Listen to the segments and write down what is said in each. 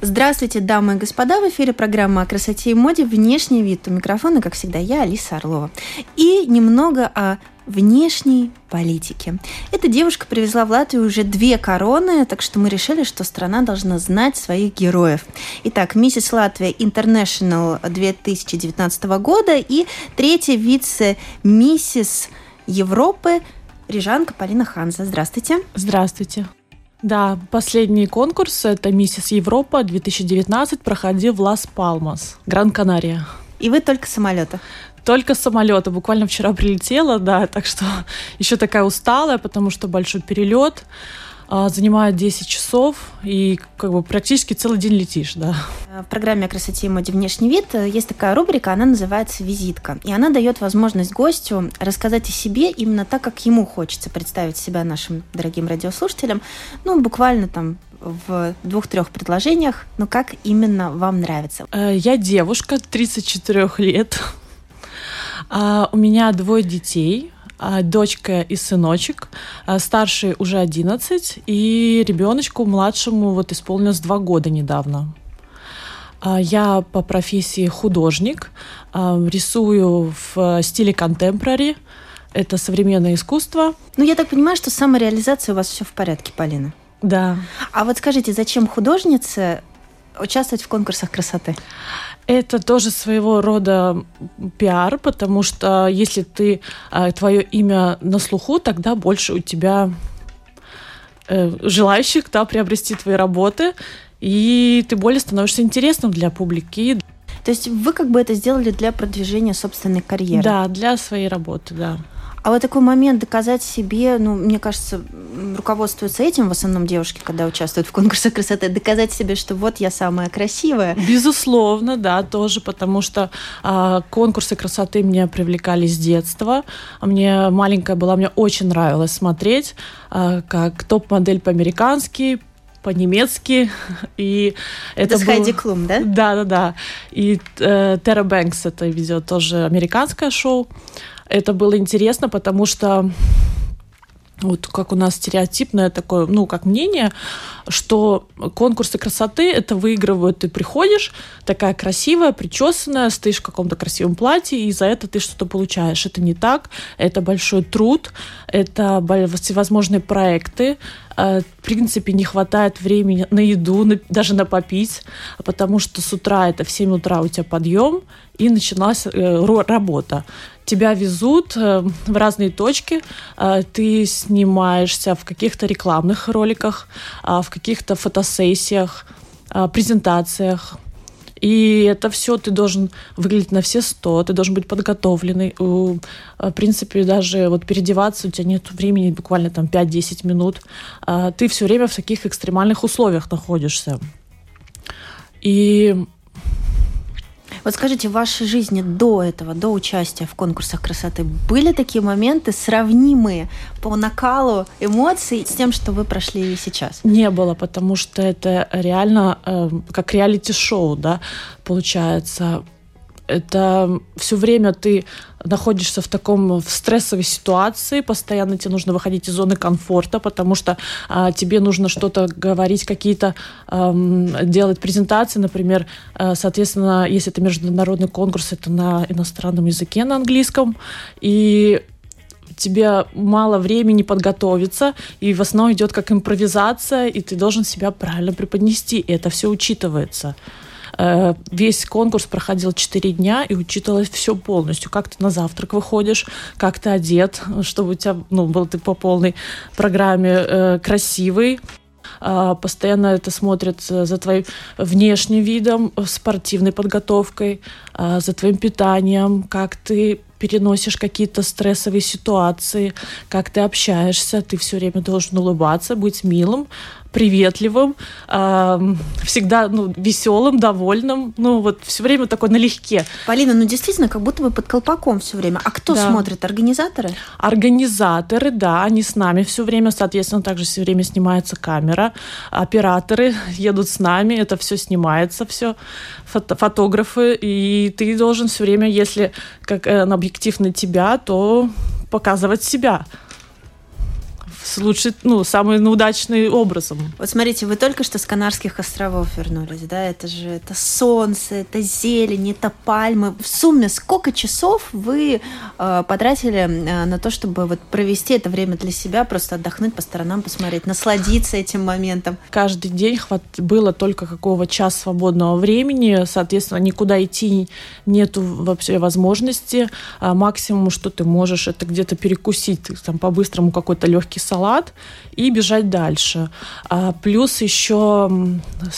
Здравствуйте, дамы и господа! В эфире программа о красоте и моде «Внешний вид». У микрофона, как всегда, я, Алиса Орлова. И немного о внешней политики. Эта девушка привезла в Латвию уже две короны, так что мы решили, что страна должна знать своих героев. Итак, миссис Латвия International 2019 года и третья вице-миссис Европы Рижанка Полина Ханза. Здравствуйте. Здравствуйте. Да, последний конкурс, это «Миссис Европа» 2019, проходил в Лас-Палмас, Гран-Канария. И вы только самолета? Только самолета. Буквально вчера прилетела, да, так что еще такая усталая, потому что большой перелет. А, занимает 10 часов, и как бы практически целый день летишь, да. В программе о красоте и моде внешний вид есть такая рубрика, она называется «Визитка». И она дает возможность гостю рассказать о себе именно так, как ему хочется представить себя нашим дорогим радиослушателям. Ну, буквально там в двух-трех предложениях, но как именно вам нравится? Э, я девушка, 34 лет. А, у меня двое детей. А, дочка и сыночек. А, старший уже 11, и ребеночку младшему вот исполнилось 2 года недавно. А, я по профессии художник, рисую в стиле контемпорари. Это современное искусство. Ну, я так понимаю, что с самореализацией у вас все в порядке, Полина. Да. А вот скажите, зачем художнице участвовать в конкурсах красоты? Это тоже своего рода пиар, потому что если ты а, твое имя на слуху, тогда больше у тебя э, желающих да, приобрести твои работы, и ты более становишься интересным для публики. То есть вы как бы это сделали для продвижения собственной карьеры? Да, для своей работы, да. А вот такой момент доказать себе, ну, мне кажется, руководствуются этим в основном девушки, когда участвуют в конкурсах красоты, доказать себе, что вот я самая красивая. Безусловно, да, тоже, потому что а, конкурсы красоты меня привлекали с детства. Мне маленькая была, мне очень нравилось смотреть, а, как топ-модель по-американски, по-немецки. И это, это с было... Хайди Клум, да? Да, да, да. И э, Тера Бэнкс это ведет тоже американское шоу. Это было интересно, потому что вот как у нас стереотипное такое, ну, как мнение, что конкурсы красоты это выигрывают, ты приходишь, такая красивая, причесанная, стоишь в каком-то красивом платье, и за это ты что-то получаешь. Это не так, это большой труд, это всевозможные проекты, э, в принципе, не хватает времени на еду, на, даже на попить, потому что с утра это в 7 утра у тебя подъем, и началась э, работа тебя везут э, в разные точки, э, ты снимаешься в каких-то рекламных роликах, э, в каких-то фотосессиях, презентациях. И это все ты должен выглядеть на все сто, ты должен быть подготовленный. В принципе, даже вот переодеваться у тебя нет времени, буквально там 5-10 минут. Ты все время в таких экстремальных условиях находишься. И вот скажите, в вашей жизни до этого, до участия в конкурсах красоты, были такие моменты, сравнимые по накалу эмоций с тем, что вы прошли сейчас? Не было, потому что это реально э, как реалити-шоу, да, получается это все время ты находишься в таком в стрессовой ситуации, постоянно тебе нужно выходить из зоны комфорта, потому что а, тебе нужно что-то говорить, какие-то а, делать презентации, например, а, соответственно, если это международный конкурс, это на иностранном языке, на английском, и тебе мало времени подготовиться, и в основном идет как импровизация, и ты должен себя правильно преподнести, и это все учитывается. Э, весь конкурс проходил 4 дня и учитывалось все полностью. Как ты на завтрак выходишь, как ты одет, чтобы у тебя ну, был ты по полной программе э, красивый, а, постоянно это смотрят за твоим внешним видом, спортивной подготовкой, а, за твоим питанием, как ты переносишь какие-то стрессовые ситуации, как ты общаешься, ты все время должен улыбаться, быть милым, приветливым, э, всегда ну, веселым, довольным, ну вот все время такой налегке. Полина, ну действительно, как будто бы под колпаком все время. А кто да. смотрит? Организаторы? Организаторы, да, они с нами все время, соответственно, также все время снимается камера, операторы едут с нами, это все снимается, все фото фотографы, и ты должен все время, если как э, объектив на тебя, то показывать себя лучше, ну, самым удачным образом. Вот смотрите, вы только что с Канарских островов вернулись, да? Это же это солнце, это зелень, это пальмы. В сумме сколько часов вы э, потратили э, на то, чтобы вот провести это время для себя, просто отдохнуть по сторонам, посмотреть, насладиться этим моментом? Каждый день хват... было только какого час свободного времени, соответственно, никуда идти нету вообще возможности. А максимум, что ты можешь, это где-то перекусить, там по-быстрому какой-то легкий салат салат и бежать дальше. А плюс еще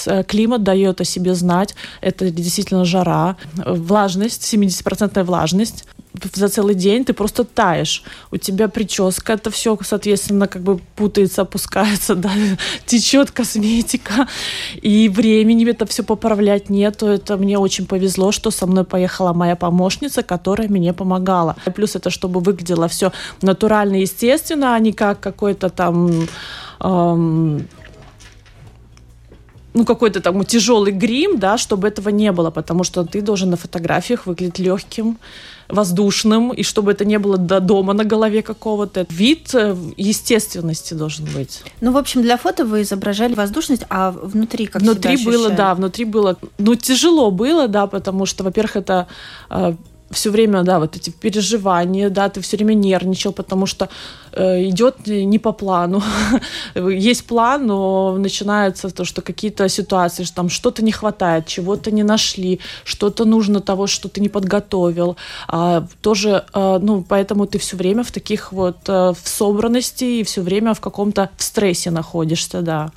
э, климат дает о себе знать. Это действительно жара, влажность, 70% влажность за целый день ты просто таешь. У тебя прическа, это все, соответственно, как бы путается, опускается, да, течет косметика, и времени это все поправлять нету. Это мне очень повезло, что со мной поехала моя помощница, которая мне помогала. Плюс это, чтобы выглядело все натурально, естественно, а не как какой-то там ну, какой-то там тяжелый грим, да, чтобы этого не было, потому что ты должен на фотографиях выглядеть легким, воздушным, и чтобы это не было до дома на голове какого-то. Вид э, естественности должен быть. Ну, в общем, для фото вы изображали воздушность, а внутри как Внутри себя было, да, внутри было, ну, тяжело было, да, потому что, во-первых, это э, все время, да, вот эти переживания, да, ты все время нервничал, потому что э, идет не по плану. Есть план, но начинается то, что какие-то ситуации, что там что-то не хватает, чего-то не нашли, что-то нужно того, что ты не подготовил. А, тоже, э, ну, поэтому ты все время в таких вот э, в собранности и все время в каком-то в стрессе находишься, да.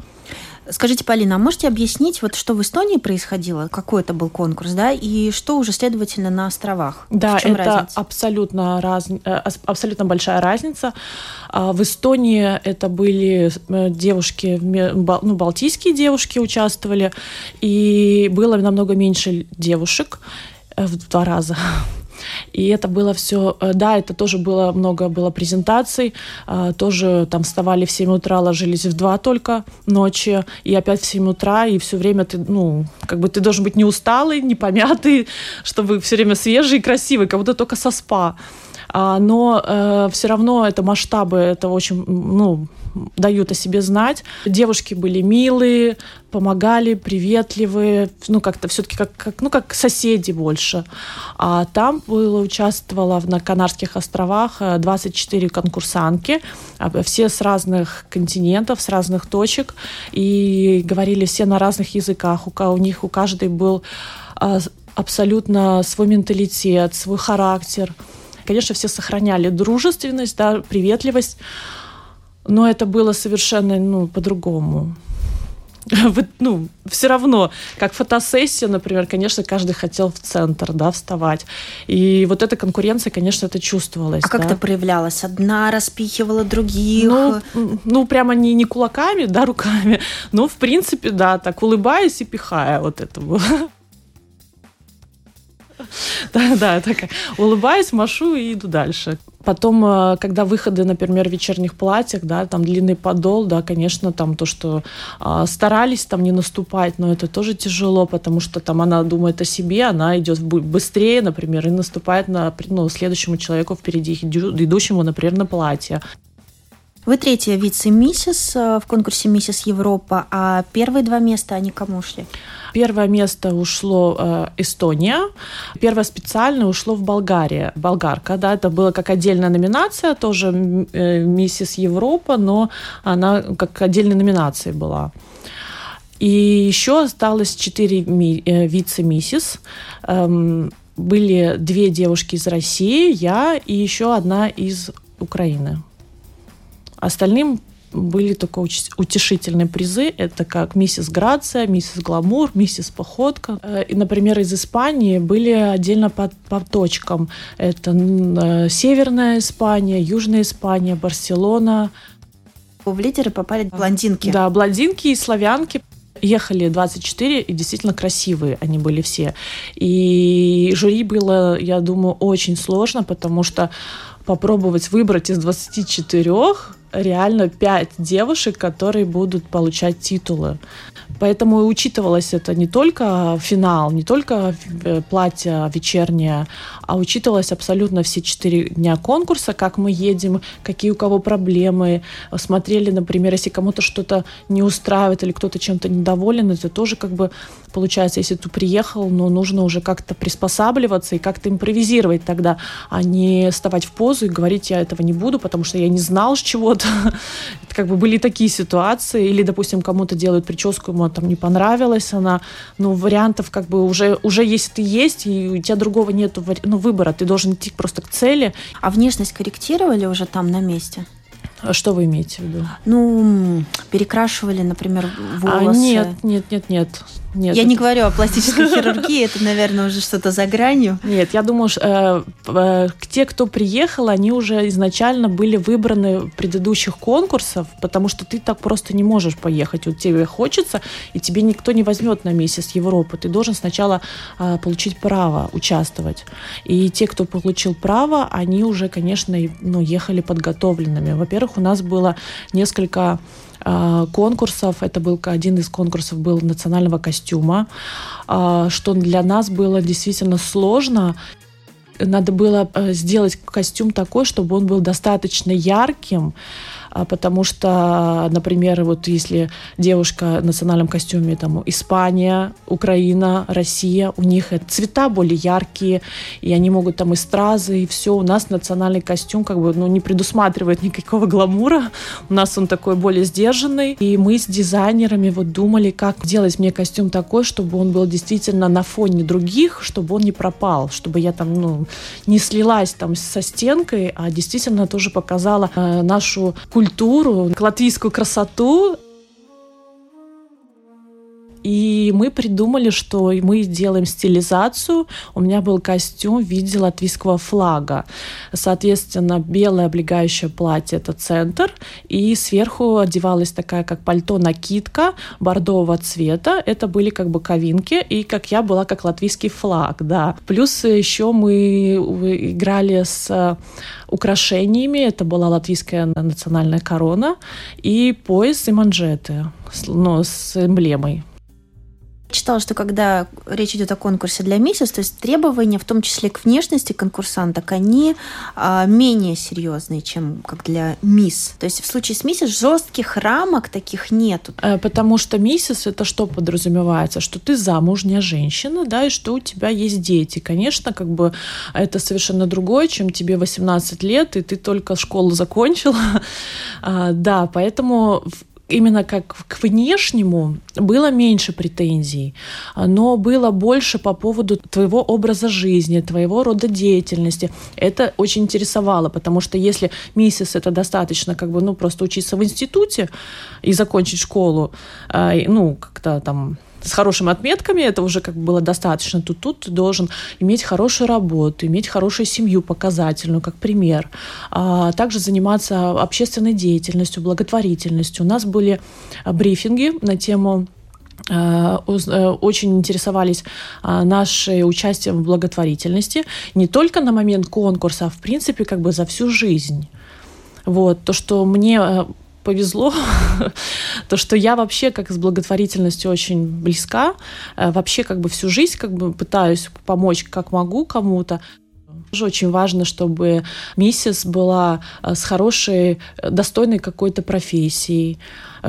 Скажите, Полина, а можете объяснить, вот что в Эстонии происходило, какой это был конкурс, да, и что уже, следовательно, на островах? Да, это разница? абсолютно, раз, э, абсолютно большая разница. А, в Эстонии это были э, девушки, ну, балтийские девушки участвовали, и было намного меньше девушек э, в два раза. И это было все, э, да, это тоже было много было презентаций, э, тоже там вставали в 7 утра, ложились в 2 только ночи, и опять в 7 утра, и все время ты, ну, как бы ты должен быть не усталый, не помятый, чтобы все время свежий и красивый, как будто только со спа. А, но э, все равно это масштабы, это очень, ну, дают о себе знать. Девушки были милые, помогали, приветливые, ну как-то все-таки как, как, ну как соседи больше. А там было участвовало на Канарских островах 24 э, конкурсантки, а, все с разных континентов, с разных точек, и говорили все на разных языках. У, у них у каждой был а, абсолютно свой менталитет, свой характер. Конечно, все сохраняли дружественность, да, приветливость, но это было совершенно ну, по-другому. ну, все равно, как фотосессия, например, конечно, каждый хотел в центр, да, вставать. И вот эта конкуренция, конечно, это чувствовалось. А как да. это проявлялось? Одна распихивала других? Ну, ну прямо не, не кулаками, да, руками, но, в принципе, да, так улыбаясь и пихая вот это было. Да, да, такая. Улыбаюсь, машу и иду дальше. Потом, э, когда выходы, например, в вечерних платьях, да, там длинный подол, да, конечно, там то, что э, старались там не наступать, но это тоже тяжело, потому что там она думает о себе, она идет быстрее, например, и наступает на ну, следующему человеку впереди, идущему, например, на платье. Вы третья вице-миссис э, в конкурсе «Миссис Европа», а первые два места, они кому ушли? Первое место ушло э, Эстония, первое специально ушло в Болгарию, болгарка, да, это была как отдельная номинация, тоже э, «Миссис Европа», но она как отдельной номинацией была. И еще осталось четыре э, вице-миссис. Эм, были две девушки из России, я и еще одна из Украины. Остальным были только утешительные призы. Это как миссис Грация, миссис Гламур, миссис Походка. Э, и, например, из Испании были отдельно по, по точкам. Это э, Северная Испания, Южная Испания, Барселона. В лидеры попали блондинки. Да, блондинки и славянки ехали 24, и действительно красивые они были все. И жюри было, я думаю, очень сложно, потому что попробовать выбрать из 24 реально 5 девушек, которые будут получать титулы. Поэтому учитывалось это не только финал, не только э, платье вечернее, а учитывалось абсолютно все четыре дня конкурса, как мы едем, какие у кого проблемы. Смотрели, например, если кому-то что-то не устраивает или кто-то чем-то недоволен, это тоже как бы получается, если ты приехал, но ну, нужно уже как-то приспосабливаться и как-то импровизировать тогда, а не вставать в позу и говорить, я этого не буду, потому что я не знал чего-то. как бы были такие ситуации. Или, допустим, кому-то делают прическу, ему там не понравилась она. Ну, вариантов как бы уже, уже если ты есть, и у тебя другого нету ну, выбора, ты должен идти просто к цели. А внешность корректировали уже там на месте? А что вы имеете в виду? Ну, перекрашивали, например, волосы. А, нет, нет, нет, нет. Нет, я это... не говорю о пластической хирургии, это, наверное, уже что-то за гранью. Нет, я думаю, что э, э, те, кто приехал, они уже изначально были выбраны в предыдущих конкурсов, потому что ты так просто не можешь поехать. Вот тебе хочется, и тебе никто не возьмет на месяц Европы. Ты должен сначала э, получить право участвовать. И те, кто получил право, они уже, конечно, ну, ехали подготовленными. Во-первых, у нас было несколько конкурсов. Это был один из конкурсов был национального костюма, а, что для нас было действительно сложно. Надо было э, сделать костюм такой, чтобы он был достаточно ярким, потому что, например, вот если девушка в национальном костюме, там, Испания, Украина, Россия, у них цвета более яркие, и они могут там и стразы, и все. У нас национальный костюм как бы, ну, не предусматривает никакого гламура. У нас он такой более сдержанный. И мы с дизайнерами вот думали, как сделать мне костюм такой, чтобы он был действительно на фоне других, чтобы он не пропал, чтобы я там, ну, не слилась там со стенкой, а действительно тоже показала э, нашу культуру культуру, латвийскую красоту. И мы придумали, что мы делаем стилизацию. У меня был костюм в виде латвийского флага. Соответственно, белое облегающее платье – это центр. И сверху одевалась такая, как пальто, накидка бордового цвета. Это были как бы ковинки. И как я была, как латвийский флаг, да. Плюс еще мы играли с украшениями. Это была латвийская национальная корона и пояс и манжеты ну, с эмблемой читала, что когда речь идет о конкурсе для миссис, то есть требования, в том числе к внешности конкурсанток, они а, менее серьезные, чем как для мисс. То есть в случае с миссис жестких рамок таких нету. Э, потому что миссис это что подразумевается? Что ты замужняя женщина, да, и что у тебя есть дети. Конечно, как бы это совершенно другое, чем тебе 18 лет, и ты только школу закончила. А, да, поэтому именно как к внешнему было меньше претензий, но было больше по поводу твоего образа жизни, твоего рода деятельности. Это очень интересовало, потому что если миссис это достаточно как бы, ну, просто учиться в институте и закончить школу, а, ну, как-то там с хорошими отметками, это уже как бы было достаточно. Тут, тут ты должен иметь хорошую работу, иметь хорошую семью показательную, как пример. А также заниматься общественной деятельностью, благотворительностью. У нас были а, брифинги на тему а, э, очень интересовались а, нашей участием в благотворительности не только на момент конкурса, а в принципе как бы за всю жизнь. Вот, то, что мне э, повезло, то, что я вообще как с благотворительностью очень близка, э, вообще как бы всю жизнь как бы пытаюсь помочь как могу кому-то. Тоже очень важно, чтобы миссис была э, с хорошей, э, достойной какой-то профессией,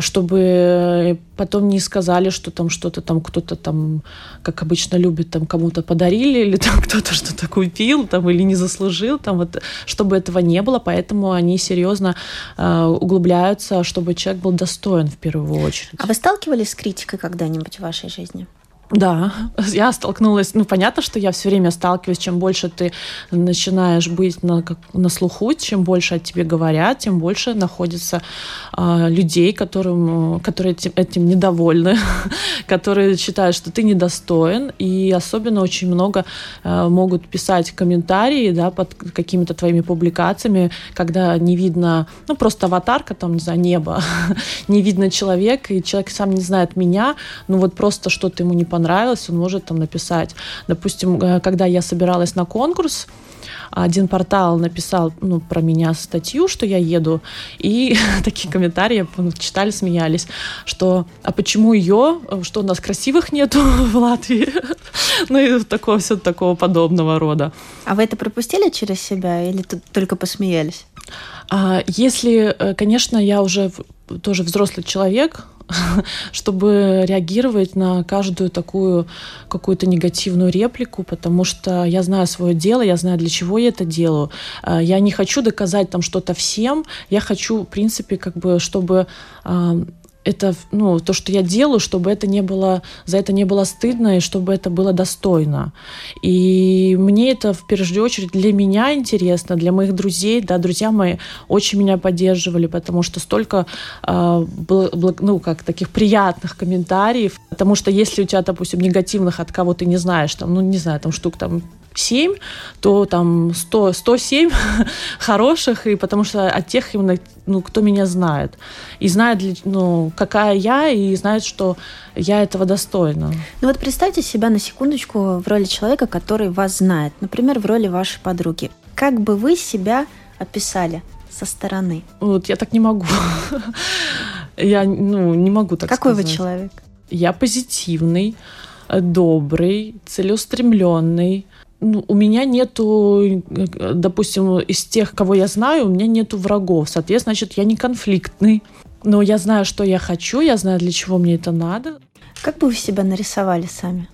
чтобы потом не сказали, что там что-то там кто-то там, как обычно любит, там кому-то подарили или там кто-то что-то купил там или не заслужил, там вот, чтобы этого не было, поэтому они серьезно э, углубляются, чтобы человек был достоин в первую очередь. А вы сталкивались с критикой когда-нибудь в вашей жизни? Да, я столкнулась, ну понятно, что я все время сталкиваюсь, чем больше ты начинаешь быть на, как, на слуху, чем больше о тебе говорят, тем больше находится э, людей, которым, которые этим, этим недовольны, которые считают, что ты недостоин, и особенно очень много э, могут писать комментарии, да, под какими-то твоими публикациями, когда не видно, ну просто аватарка, там, знаю, небо, не видно человека, и человек сам не знает меня, ну вот просто что-то ему не понравилось, понравилось, он может там написать. Допустим, э, когда я собиралась на конкурс, один портал написал ну, про меня статью, что я еду, и такие комментарии читали, смеялись, что а почему ее, что у нас красивых нету в Латвии, ну и такого все такого подобного рода. А вы это пропустили через себя или только посмеялись? А, если, э, конечно, я уже тоже взрослый человек, чтобы реагировать на каждую такую какую-то негативную реплику, потому что я знаю свое дело, я знаю, для чего я это делаю. А, я не хочу доказать там что-то всем, я хочу, в принципе, как бы, чтобы это, ну, то, что я делаю, чтобы это не было, за это не было стыдно и чтобы это было достойно. И мне это в первую очередь для меня интересно, для моих друзей, да, друзья мои очень меня поддерживали, потому что столько, э, ну, как таких приятных комментариев, потому что если у тебя, допустим, негативных от кого ты не знаешь, там, ну, не знаю, там штук там 7, то там 100, 107 хороших, и потому что от тех именно, ну, кто меня знает. И знает, ну, какая я, и знает, что я этого достойна. Ну вот представьте себя на секундочку в роли человека, который вас знает. Например, в роли вашей подруги. Как бы вы себя описали со стороны? Вот я так не могу. Я, ну, не могу так Какой сказать. вы человек? Я позитивный, добрый, целеустремленный, у меня нету, допустим, из тех, кого я знаю, у меня нету врагов. Соответственно, значит, я не конфликтный. Но я знаю, что я хочу, я знаю, для чего мне это надо. Как бы вы себя нарисовали сами?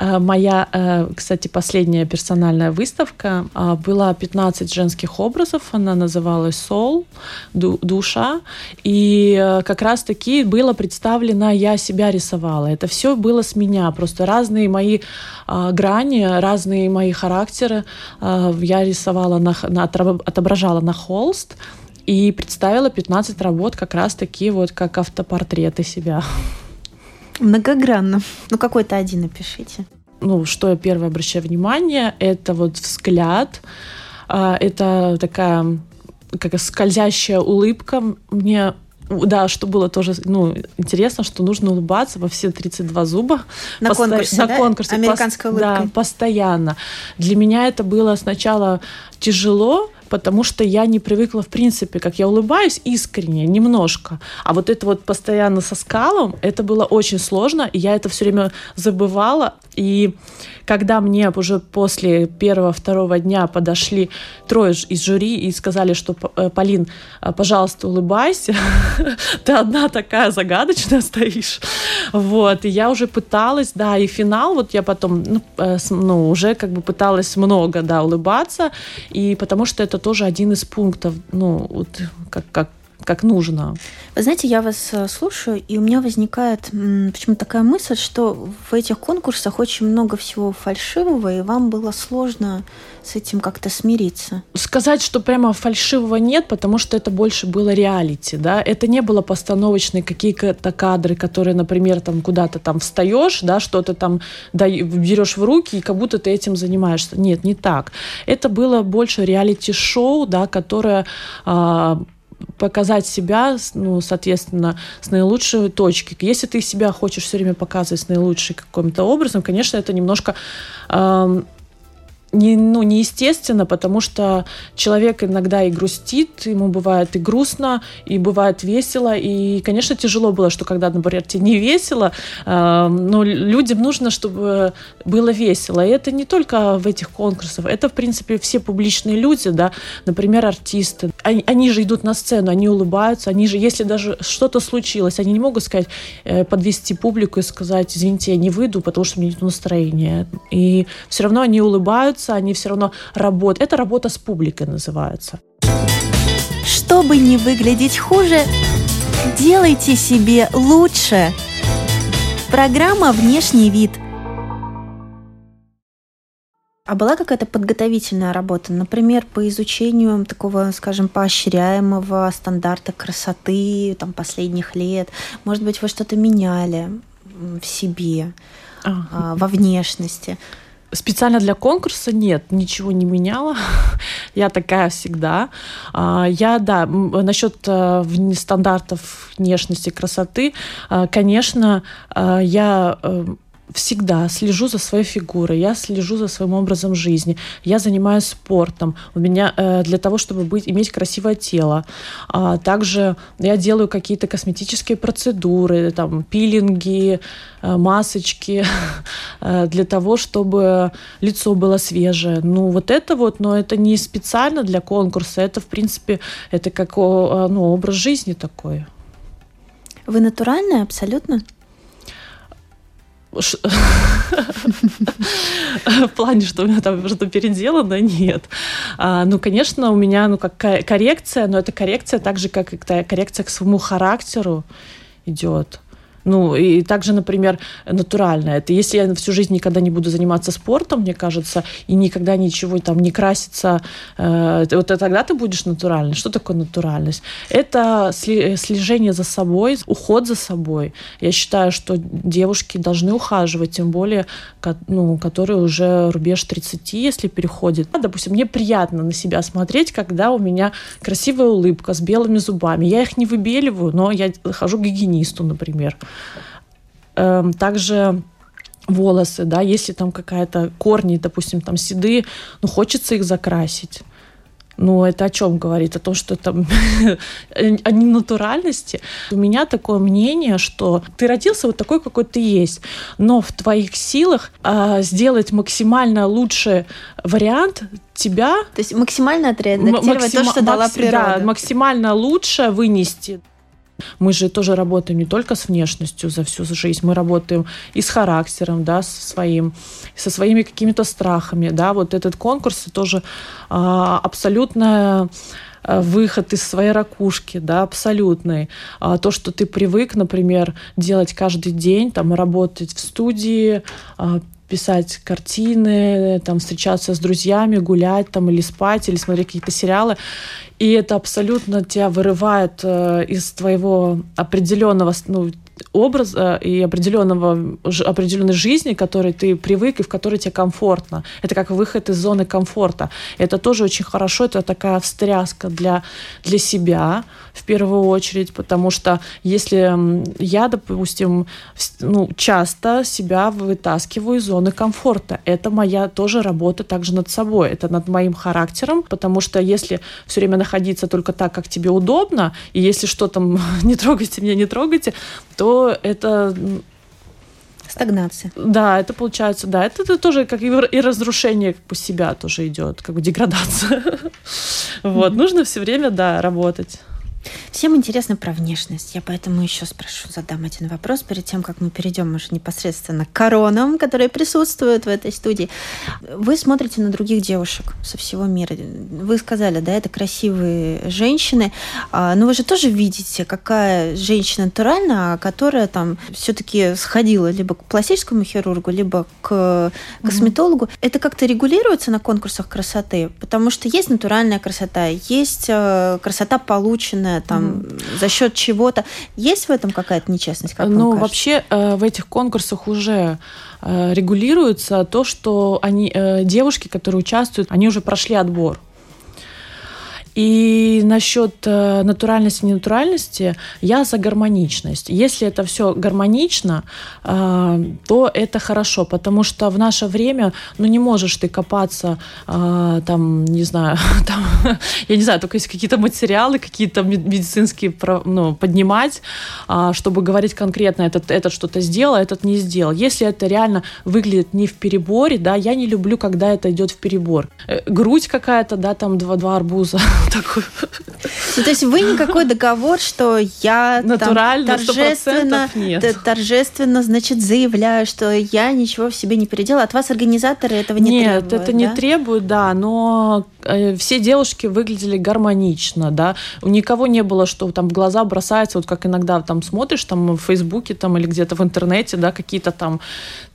Э, моя, э, кстати, последняя персональная выставка а, была 15 женских образов, она называлась «Soul», «Душа», и э, как раз-таки было представлено «Я себя рисовала». Это все было с меня, просто разные мои а, грани, разные мои характеры а, я рисовала, на, на, отображала на холст, и представила 15 работ как раз-таки вот как автопортреты себя. Многогранно. Ну, какой-то один напишите. Ну, что я первое обращаю внимание, это вот взгляд, а, это такая как скользящая улыбка. Мне да, что было тоже ну, интересно, что нужно улыбаться во все 32 зуба. На Посто... конкурсе, На да? конкурсе. Американская улыбка. Да, постоянно. Для меня это было сначала тяжело, потому что я не привыкла, в принципе, как я улыбаюсь искренне, немножко. А вот это вот постоянно со скалом, это было очень сложно, и я это все время забывала. И когда мне уже после первого-второго дня подошли трое из жюри и сказали, что э, Полин, э, пожалуйста, улыбайся, ты одна такая загадочная стоишь. Вот, и я уже пыталась, да, и финал, вот я потом, ну, э, ну уже как бы пыталась много, да, улыбаться, и потому что это тоже один из пунктов, ну, вот как, как как нужно. Вы знаете, я вас э, слушаю, и у меня возникает почему-то такая мысль, что в этих конкурсах очень много всего фальшивого, и вам было сложно с этим как-то смириться. Сказать, что прямо фальшивого нет, потому что это больше было реалити, да, это не было постановочные какие-то кадры, которые, например, там куда-то там встаешь, да, что-то там да, берешь в руки, и как будто ты этим занимаешься. Нет, не так. Это было больше реалити-шоу, да, которое а, показать себя, ну, соответственно, с наилучшей точки. Если ты себя хочешь все время показывать с наилучшим каким-то образом, конечно, это немножко э, не, ну, неестественно, потому что человек иногда и грустит, ему бывает и грустно, и бывает весело. И, конечно, тяжело было, что когда, например, тебе не весело, э, но людям нужно, чтобы было весело. И это не только в этих конкурсах, это, в принципе, все публичные люди, да, например, артисты. Они, они же идут на сцену, они улыбаются, они же, если даже что-то случилось, они не могут сказать, э, подвести публику и сказать, извините, я не выйду, потому что у меня нет настроения. И все равно они улыбаются, улыбаются, они все равно работают. Это работа с публикой называется. Чтобы не выглядеть хуже, делайте себе лучше. Программа «Внешний вид». А была какая-то подготовительная работа, например, по изучению такого, скажем, поощряемого стандарта красоты там, последних лет? Может быть, вы что-то меняли в себе, а. во внешности? Специально для конкурса нет, ничего не меняла. я такая всегда. А, я, да, насчет э, стандартов внешности, красоты, э, конечно, э, я всегда слежу за своей фигурой, я слежу за своим образом жизни, я занимаюсь спортом. У меня э, для того, чтобы быть, иметь красивое тело. А также я делаю какие-то косметические процедуры, там пилинги, э, масочки э, для того, чтобы лицо было свежее. Ну вот это вот, но это не специально для конкурса, это в принципе это как ну, образ жизни такой. Вы натуральная абсолютно? В плане, что у меня там что-то переделано, нет. А, ну, конечно, у меня ну, как коррекция, но это коррекция так же, как и коррекция к своему характеру идет. Ну, и также, например, натурально. Это если я всю жизнь никогда не буду заниматься спортом, мне кажется, и никогда ничего там не краситься, э, вот тогда ты будешь натуральной. Что такое натуральность? Это слежение за собой, уход за собой. Я считаю, что девушки должны ухаживать, тем более, ну, которые уже рубеж 30, если переходит. Допустим, мне приятно на себя смотреть, когда у меня красивая улыбка с белыми зубами. Я их не выбеливаю, но я хожу к гигиенисту, например. Эм, также волосы, да, если там какая-то корни, допустим, там седые, ну, хочется их закрасить. Ну, это о чем говорит? О том, что там о ненатуральности. У меня такое мнение, что ты родился вот такой, какой ты есть, но в твоих силах а, сделать максимально лучший вариант тебя. То есть максимально отреагировать максим... то, что дала природа. Да, максимально лучше вынести. Мы же тоже работаем не только с внешностью за всю жизнь, мы работаем и с характером, да, со своим, со своими какими-то страхами, да, вот этот конкурс тоже а, абсолютно а, выход из своей ракушки, да, абсолютный. А, то, что ты привык, например, делать каждый день, там, работать в студии, а, писать картины, там, встречаться с друзьями, гулять там, или спать, или смотреть какие-то сериалы. И это абсолютно тебя вырывает э, из твоего определенного, ну, образа и определенного, определенной жизни, к которой ты привык и в которой тебе комфортно. Это как выход из зоны комфорта. Это тоже очень хорошо, это такая встряска для, для себя в первую очередь, потому что если я, допустим, ну, часто себя вытаскиваю из зоны комфорта, это моя тоже работа также над собой, это над моим характером, потому что если все время находиться только так, как тебе удобно, и если что там не трогайте меня, не трогайте, то это Стагнация. Да, это получается, да, это, это тоже как и, разрушение как бы себя тоже идет, как бы деградация. Вот, нужно все время, да, работать. Всем интересно про внешность. Я поэтому еще спрошу, задам один вопрос перед тем, как мы перейдем уже непосредственно к коронам, которые присутствуют в этой студии. Вы смотрите на других девушек со всего мира. Вы сказали, да, это красивые женщины, а, но вы же тоже видите, какая женщина натуральная, которая там все-таки сходила либо к пластическому хирургу, либо к косметологу. Mm-hmm. Это как-то регулируется на конкурсах красоты, потому что есть натуральная красота, есть э, красота полученная там там за счет чего-то. Есть в этом какая-то нечестность? Как ну, вообще э, в этих конкурсах уже э, регулируется то, что они, э, девушки, которые участвуют, они уже прошли отбор. И насчет э, натуральности, ненатуральности, я за гармоничность. Если это все гармонично, э, то это хорошо, потому что в наше время, ну, не можешь ты копаться, э, там, не знаю, там, я не знаю, только есть какие-то материалы, какие-то медицинские, ну, поднимать, э, чтобы говорить конкретно, этот, этот что-то сделал, а этот не сделал. Если это реально выглядит не в переборе, да, я не люблю, когда это идет в перебор. Грудь какая-то, да, там два, два арбуза, такую. Ну, то есть вы никакой договор, что я Натурально, там, торжественно, нет. торжественно, значит, заявляю, что я ничего в себе не переделала. От вас организаторы этого не нет, требуют, это да? не требует, да, но э, все девушки выглядели гармонично, да. У никого не было, что там в глаза бросается, вот как иногда там смотришь там в Фейсбуке там или где-то в интернете, да, какие-то там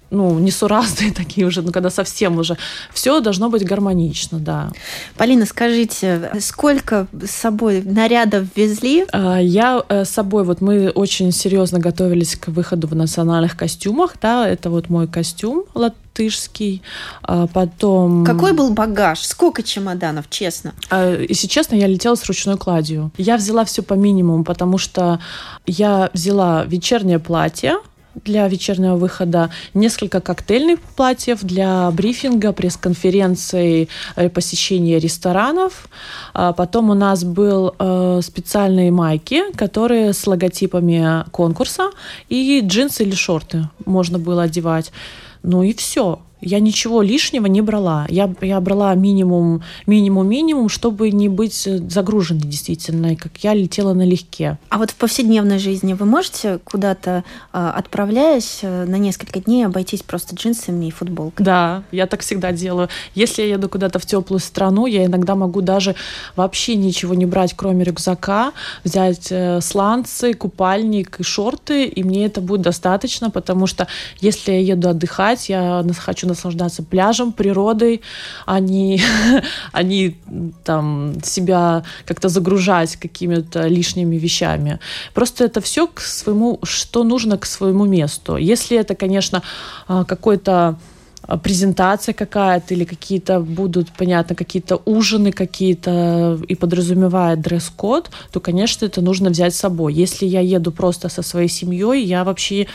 ну, несуразные такие уже, ну, когда совсем уже. Все должно быть гармонично, да. Полина, скажите, сколько с собой нарядов везли? А, я э, с собой, вот мы очень серьезно готовились к выходу в национальных костюмах, да, это вот мой костюм латышский, а потом... Какой был багаж? Сколько чемоданов, честно? А, если честно, я летела с ручной кладью. Я взяла все по минимуму, потому что я взяла вечернее платье, для вечернего выхода, несколько коктейльных платьев для брифинга, пресс-конференций, э, посещения ресторанов. А потом у нас был э, специальные майки, которые с логотипами конкурса, и джинсы или шорты можно было одевать. Ну и все я ничего лишнего не брала. Я, я брала минимум, минимум, минимум, чтобы не быть загруженной действительно, как я летела налегке. А вот в повседневной жизни вы можете куда-то, а, отправляясь э, на несколько дней, обойтись просто джинсами и футболкой? Да, я так всегда делаю. Если я еду куда-то в теплую страну, я иногда могу даже вообще ничего не брать, кроме рюкзака, взять э, сланцы, купальник и шорты, и мне это будет достаточно, потому что если я еду отдыхать, я хочу наслаждаться пляжем, природой, а не, а не там, себя как-то загружать какими-то лишними вещами. Просто это все к своему, что нужно к своему месту. Если это, конечно, а, какой-то презентация какая-то или какие-то будут, понятно, какие-то ужины какие-то и подразумевает дресс-код, то, конечно, это нужно взять с собой. Если я еду просто со своей семьей, я вообще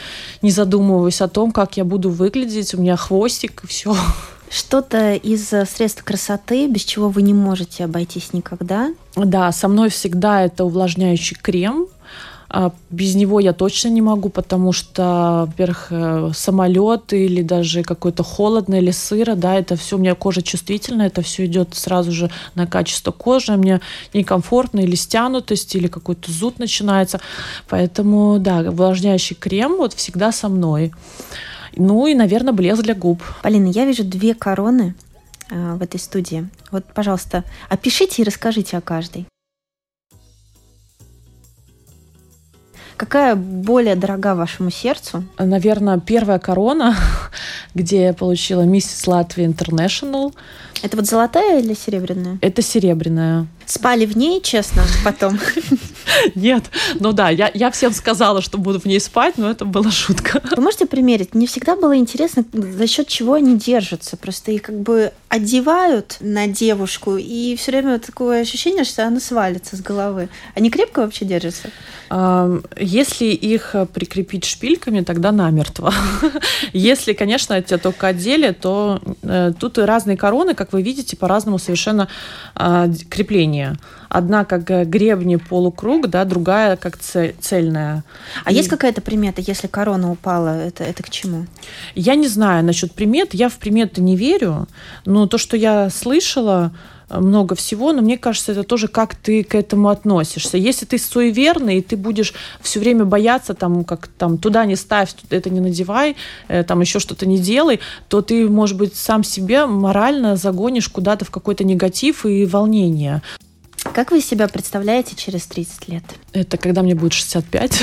не задумываюсь о том, как я буду выглядеть, у меня хвостик и все. Что-то из э, средств красоты, без чего вы не можете обойтись никогда? Да, со мной всегда это увлажняющий крем, а без него я точно не могу, потому что, во-первых, э, самолет или даже какой-то холодно или сыро, да, это все, у меня кожа чувствительная, это все идет сразу же на качество кожи, мне некомфортно или стянутость, или какой-то зуд начинается. Поэтому, да, увлажняющий крем вот всегда со мной. Ну и, наверное, блеск для губ. Полина, я вижу две короны э, в этой студии. Вот, пожалуйста, опишите и расскажите о каждой. Какая более дорога вашему сердцу? Наверное, первая корона, где я получила миссис Латвия Интернешнл. Это вот золотая или серебряная? Это серебряная. Спали в ней, честно, потом? Нет. Ну да, я, я всем сказала, что буду в ней спать, но это была шутка. Вы можете примерить? Мне всегда было интересно, за счет чего они держатся. Просто их как бы одевают на девушку, и все время такое ощущение, что она свалится с головы. Они крепко вообще держатся? Если их прикрепить шпильками, тогда намертво. Если, конечно, это только одели, то э, тут разные короны, как вы видите, по-разному совершенно а, крепления. Одна как гребни полукруг, да, другая как цельная. А и... есть какая-то примета, если корона упала, это, это к чему? Я не знаю насчет примет, я в приметы не верю, но то, что я слышала, много всего, но мне кажется, это тоже как ты к этому относишься. Если ты суеверный, и ты будешь все время бояться, там, как там, туда не ставь, это не надевай, э, там еще что-то не делай, то ты, может быть, сам себе морально загонишь куда-то в какой-то негатив и волнение. Как вы себя представляете через 30 лет? Это когда мне будет 65.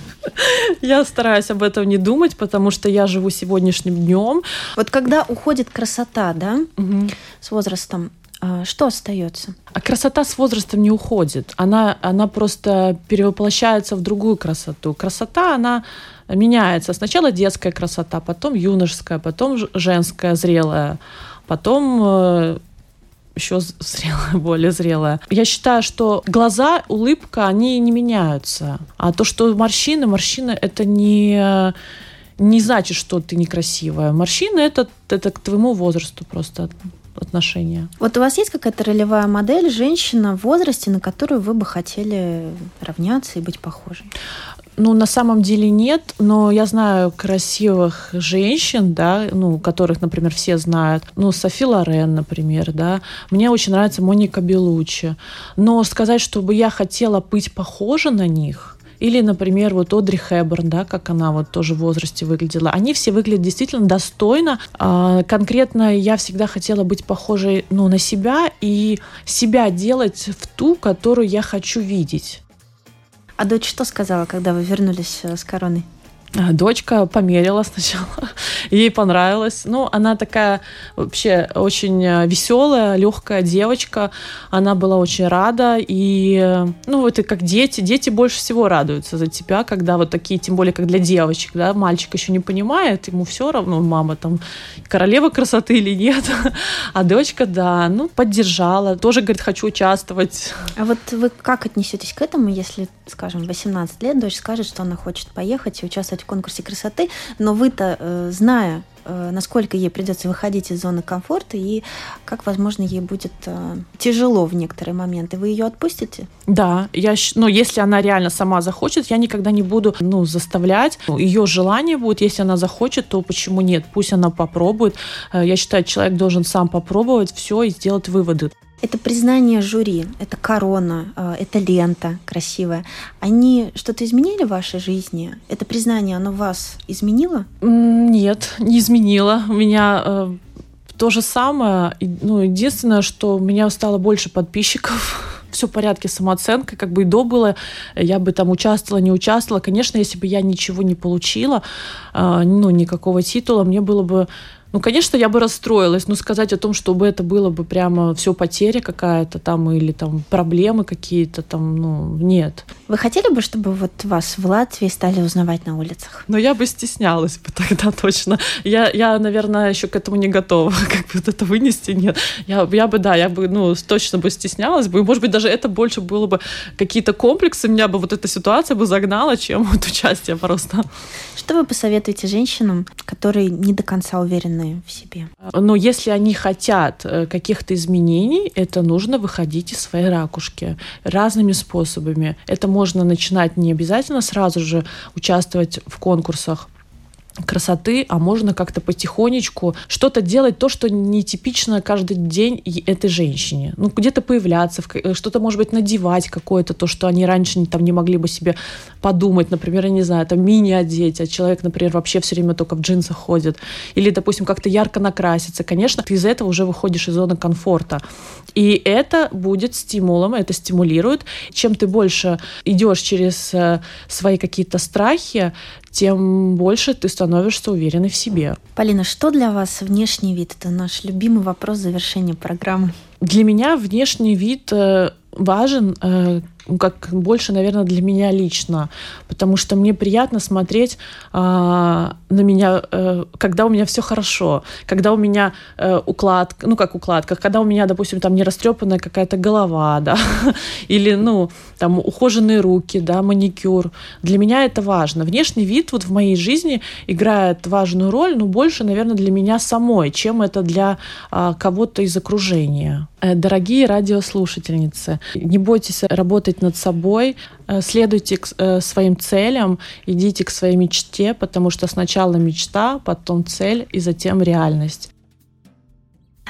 Я стараюсь об этом не думать, потому что я живу сегодняшним днем. Вот когда уходит красота, да, угу. с возрастом, а что остается? А красота с возрастом не уходит. Она, она просто перевоплощается в другую красоту. Красота, она меняется. Сначала детская красота, потом юношеская, потом женская, зрелая, потом э, еще зрелая, более зрелая. Я считаю, что глаза, улыбка, они не меняются. А то, что морщины, морщины это не не значит, что ты некрасивая. Морщины это, это к твоему возрасту просто отношения. Вот у вас есть какая-то ролевая модель женщина в возрасте, на которую вы бы хотели равняться и быть похожей? Ну, на самом деле нет, но я знаю красивых женщин, да, ну, которых, например, все знают. Ну, Софи Лорен, например, да. Мне очень нравится Моника Белучи. Но сказать, чтобы я хотела быть похожа на них, или, например, вот Одри Хэбберн, да, как она вот тоже в возрасте выглядела. Они все выглядят действительно достойно. А, конкретно я всегда хотела быть похожей ну, на себя и себя делать в ту, которую я хочу видеть. А дочь что сказала, когда вы вернулись э, с короной? А, дочка померила сначала, ей понравилось. Ну, она такая вообще очень э, веселая, легкая девочка. Она была очень рада. И, э, ну, это как дети. Дети больше всего радуются за тебя, когда вот такие, тем более, как для девочек, да, мальчик еще не понимает, ему все равно, мама там королева красоты или нет. А дочка, да, ну, поддержала, тоже говорит, хочу участвовать. А вот вы как отнесетесь к этому, если, скажем, 18 лет дочь скажет, что она хочет поехать и участвовать участвовать в конкурсе красоты, но вы-то, э, зная, э, насколько ей придется выходить из зоны комфорта и как, возможно, ей будет э, тяжело в некоторые моменты. Вы ее отпустите? Да, я, но если она реально сама захочет, я никогда не буду ну, заставлять. Ее желание будет, если она захочет, то почему нет? Пусть она попробует. Я считаю, человек должен сам попробовать все и сделать выводы. Это признание жюри, это корона, э, это лента красивая. Они что-то изменили в вашей жизни? Это признание, оно вас изменило? Нет, не изменило. У меня э, то же самое. Ну, единственное, что у меня стало больше подписчиков все в порядке с самооценкой, как бы и до было, я бы там участвовала, не участвовала. Конечно, если бы я ничего не получила, э, ну, никакого титула, мне было бы ну, конечно, я бы расстроилась, но сказать о том, чтобы это было бы прямо все потеря какая-то там или там проблемы какие-то там, ну, нет. Вы хотели бы, чтобы вот вас в Латвии стали узнавать на улицах? Но я бы стеснялась бы тогда точно. Я, я наверное, еще к этому не готова, как бы вот это вынести, нет. Я, я бы, да, я бы, ну, точно бы стеснялась бы, и, может быть, даже это больше было бы какие-то комплексы, меня бы вот эта ситуация бы загнала, чем вот участие просто. Что вы посоветуете женщинам, которые не до конца уверены уверены в себе. Но если они хотят э, каких-то изменений, это нужно выходить из своей ракушки разными способами. Это можно начинать не обязательно сразу же участвовать в конкурсах, красоты, а можно как-то потихонечку что-то делать, то, что нетипично каждый день этой женщине. Ну, где-то появляться, э, что-то, может быть, надевать какое-то, то, что они раньше там не могли бы себе подумать, например, я не знаю, там мини одеть, а человек, например, вообще все время только в джинсах ходит. Или, допустим, как-то ярко накраситься. Конечно, ты из этого уже выходишь из зоны комфорта. И это будет стимулом, это стимулирует. Чем ты больше идешь через э, свои какие-то страхи, тем больше ты становишься уверенной в себе. Полина, что для вас внешний вид? Это наш любимый вопрос завершения программы. Для меня внешний вид э, важен э, как больше, наверное, для меня лично, потому что мне приятно смотреть э, на меня, э, когда у меня все хорошо, когда у меня э, укладка, ну как укладка, когда у меня, допустим, там не растрепанная какая-то голова, да, или, ну, там ухоженные руки, да, маникюр. Для меня это важно. Внешний вид вот в моей жизни играет важную роль, но больше, наверное, для меня самой, чем это для э, кого-то из окружения. Э, дорогие радиослушательницы, не бойтесь работать над собой, э, следуйте к э, своим целям, идите к своей мечте, потому что сначала мечта, потом цель и затем реальность.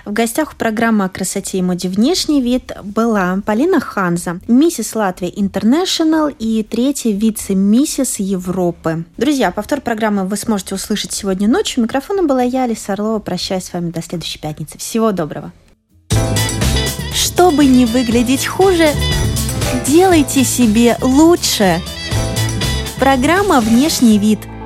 В гостях программы о красоте и моде «Внешний вид» была Полина Ханза, миссис Латвия Интернешнл и третья вице-миссис Европы. Друзья, повтор программы вы сможете услышать сегодня ночью. Микрофоном была я, Алиса Орлова. Прощаюсь с вами до следующей пятницы. Всего доброго. Чтобы не выглядеть хуже, делайте себе лучше. Программа «Внешний вид» –